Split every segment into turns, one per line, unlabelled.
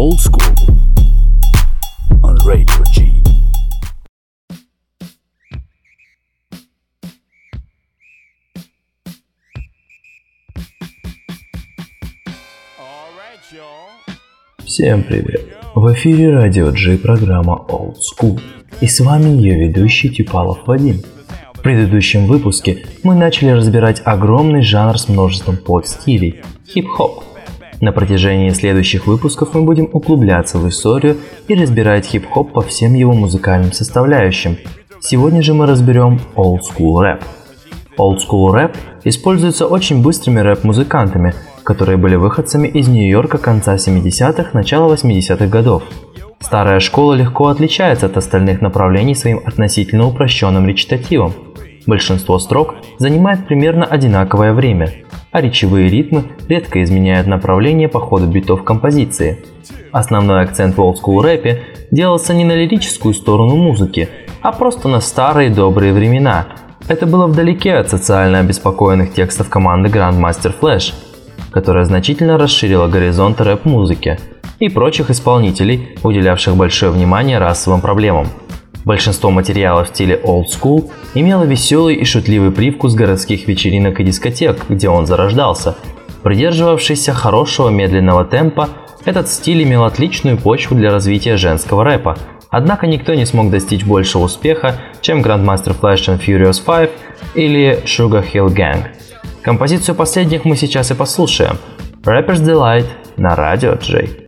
Old School on Radio G.
Всем привет! В эфире Радио G программа Old School. И с вами ее ведущий Тюпалов Вадим. В предыдущем выпуске мы начали разбирать огромный жанр с множеством подстилей – хип-хоп. На протяжении следующих выпусков мы будем углубляться в историю и разбирать хип-хоп по всем его музыкальным составляющим. Сегодня же мы разберем old school рэп. Old school рэп используется очень быстрыми рэп-музыкантами, которые были выходцами из Нью-Йорка конца 70-х, начала 80-х годов. Старая школа легко отличается от остальных направлений своим относительно упрощенным речитативом. Большинство строк занимает примерно одинаковое время, а речевые ритмы редко изменяют направление по ходу битов композиции. Основной акцент в олдскул рэпе делался не на лирическую сторону музыки, а просто на старые добрые времена. Это было вдалеке от социально обеспокоенных текстов команды Grandmaster Flash, которая значительно расширила горизонт рэп-музыки и прочих исполнителей, уделявших большое внимание расовым проблемам. Большинство материала в стиле old school имело веселый и шутливый привкус городских вечеринок и дискотек, где он зарождался. Придерживавшийся хорошего медленного темпа, этот стиль имел отличную почву для развития женского рэпа. Однако никто не смог достичь большего успеха, чем Grandmaster Flash and Furious 5 или Sugar Hill Gang. Композицию последних мы сейчас и послушаем. Rapper's Delight на радио Джей.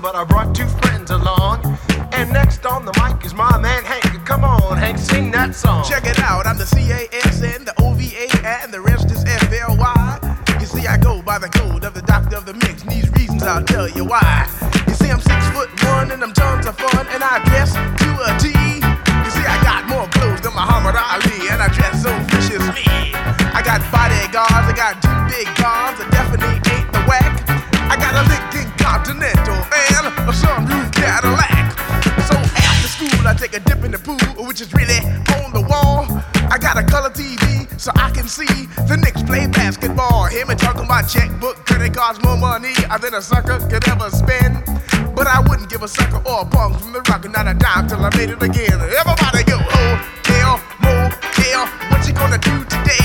but I brought two friends along. And next on the mic is my man Hank. Come on, Hank, sing that song.
Check it out, I'm the CASN, the OVA, and the rest is FLY. You see, I go by the code of the doctor of the mix, and these reasons I'll tell you why. You see, I'm six foot one, and I'm tons of fun, and I dress to a T. You see, I got more clothes than Muhammad Ali, and I dress so viciously. I got bodyguards, I got two big guns, TV so I can see the Knicks play basketball. Hear me talking about checkbook, credit cards, more money uh, than a sucker could ever spend. But I wouldn't give a sucker or a bum from the rock, not a dime till I made it again. Everybody go, oh, hotel, motel, what you gonna do today?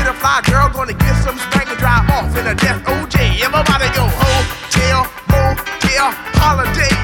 get a fly girl, gonna get some spank and drive off in a death OJ. Everybody go oh, hotel, motel, holiday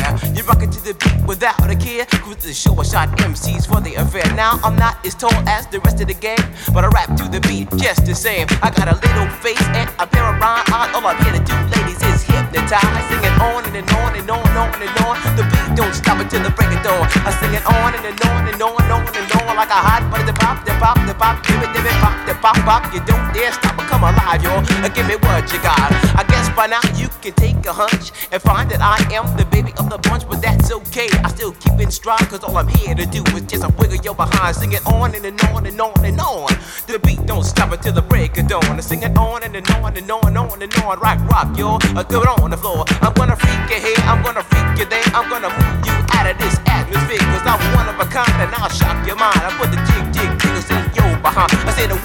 You rock it to the beat without a care. Cruise the show, I shot MCs for the affair. Now I'm not as tall as the rest of the gang, but I rap to the beat just the same. I got a little face and a pair of rhyme eyes. All I'm here to do, ladies, is hypnotize. Singing on on and on and on and on and on. The beat don't stop until the break of dawn. I sing it on and, and on and on and on and on like a hot butter. The pop, the pop, the pop, give it, give it, pop, the pop, pop. You don't dare stop or come alive, yo. Give me what you got. I guess by now you can take a hunch and find that I am the baby of the bunch, but that's okay. I still keep in stride, cause all I'm here to do is just a wiggle your behind. Sing it on and, and on and on and on. The beat don't stop until the break of dawn. Sing it on and, and on and on and on and on. Rock, rock, yo. Uh, do it on the floor. I'm gonna freak you here, I'm gonna freak you there. I'm gonna move you out of this atmosphere, cause I'm one of a kind and I'll shock your mind. I put the jig, jig, jiggles in your behind. I say the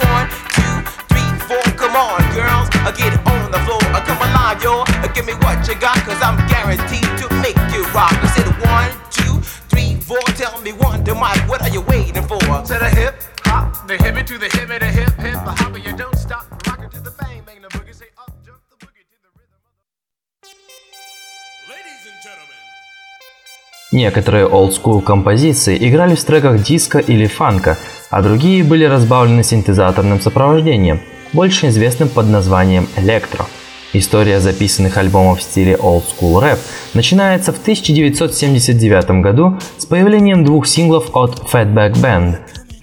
Некоторые олдскул композиции играли в треках диска или фанка, а другие были разбавлены синтезаторным сопровождением, больше известным под названием электро. История записанных альбомов в стиле School Rap начинается в 1979 году с появлением двух синглов от Fatback Band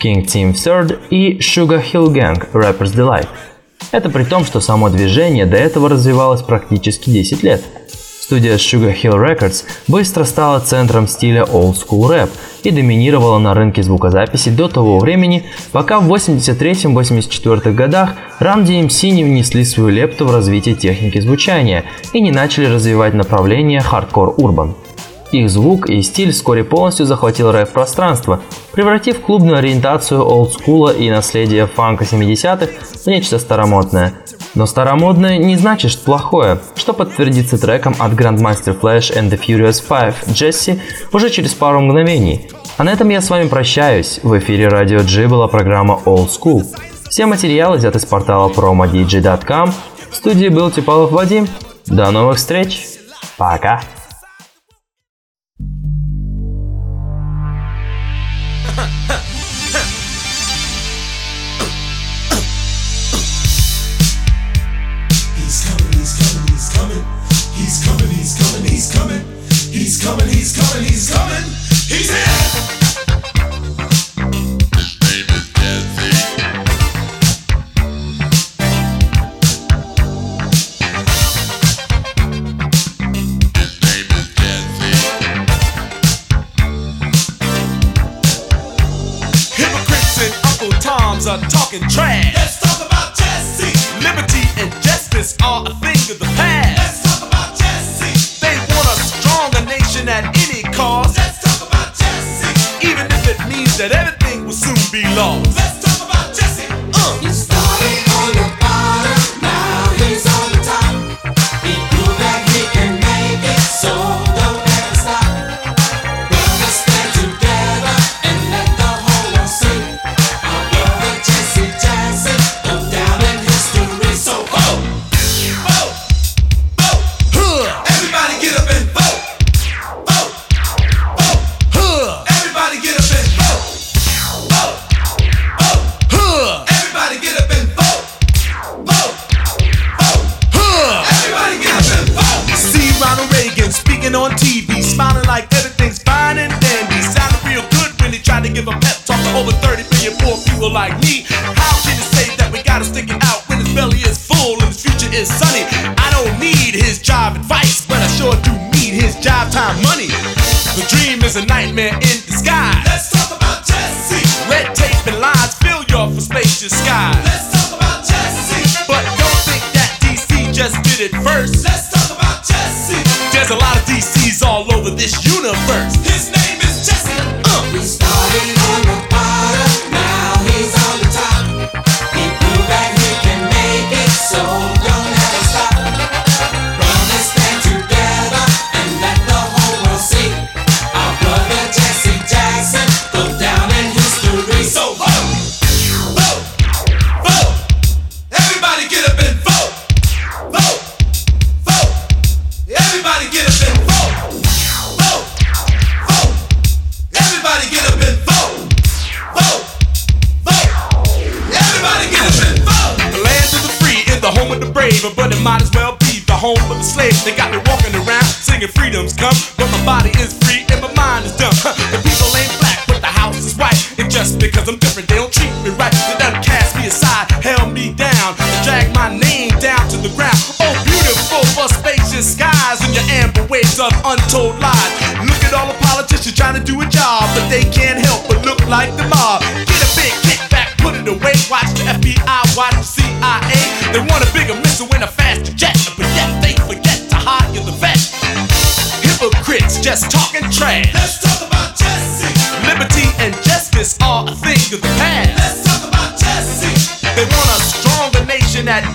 King Team Third и Sugar Hill Gang Rapper's Delight. Это при том, что само движение до этого развивалось практически 10 лет. Студия Sugar Hill Records быстро стала центром стиля Old School Rap и доминировала на рынке звукозаписи до того времени, пока в 83-84 годах Run DMC не внесли свою лепту в развитие техники звучания и не начали развивать направление хардкор урбан. Их звук и стиль вскоре полностью захватил рэп-пространство, превратив клубную ориентацию олдскула и наследие фанка 70-х в нечто старомодное. Но старомодное не значит что плохое, что подтвердится треком от Grandmaster Flash and the Furious Five Jesse уже через пару мгновений. А на этом я с вами прощаюсь. В эфире Радио G была программа Old School. Все материалы взяты с портала promodj.com. В студии был Типалов Вадим. До новых встреч. Пока.
Toms are talking trash.
Let's talk about Jesse.
Liberty and justice are a thing of the past.
Let's talk about Jesse.
They want a stronger nation at any cost,
Let's talk about Jesse.
even if it means that everything will soon be lost. Is sunny? I don't need his job advice, but I sure do need his job time money. The dream is a nightmare in disguise.
Let's talk about Jesse.
Red tape and lines fill your for spacious skies.
Let's talk about Jesse.
But don't think that DC just did it first.
Let's talk about Jesse.
There's a lot of DCs all over this universe.
His name
rules come, but my body is free and my mind is dumb. the people ain't black, but the house is white. And just because I'm different, they don't treat me right. They done cast me aside, held me down, and drag my name down to the ground. Oh, beautiful for spacious skies and your amber waves of untold lies. Look at all the politicians trying to do a job, but they can't help but look like the mob. Get a big kickback, put it away. Watch the FBI, watch the CIA. They want a bigger missile and a faster jet, just talking trash.
Let's talk about Jesse.
Liberty and justice are a thing of the past.
Let's talk about Jesse.
They want a stronger nation at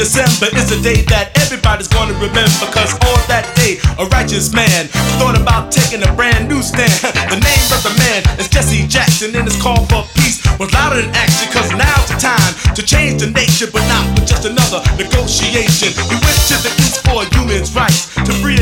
December is a day that everybody's gonna remember. Cause on that day, a righteous man thought about taking a brand new stand. The name of the man is Jesse Jackson, and his call for peace was louder than action. Cause now's the time to change the nation, but not with just another negotiation. We went to the East for human rights to free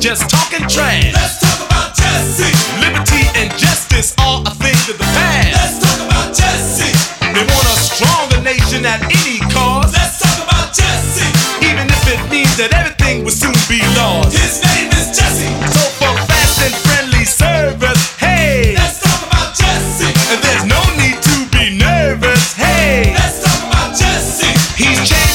just talking trash.
Let's talk about Jesse.
Liberty and justice are a thing of the past.
Let's talk about Jesse.
They want a stronger nation at any cost,
Let's talk about Jesse.
even if it means that everything will soon be lost.
His name is Jesse.
So for fast and friendly service, hey,
Let's talk about Jesse.
and there's no need to be nervous, hey.
Let's talk about Jesse.
He's changing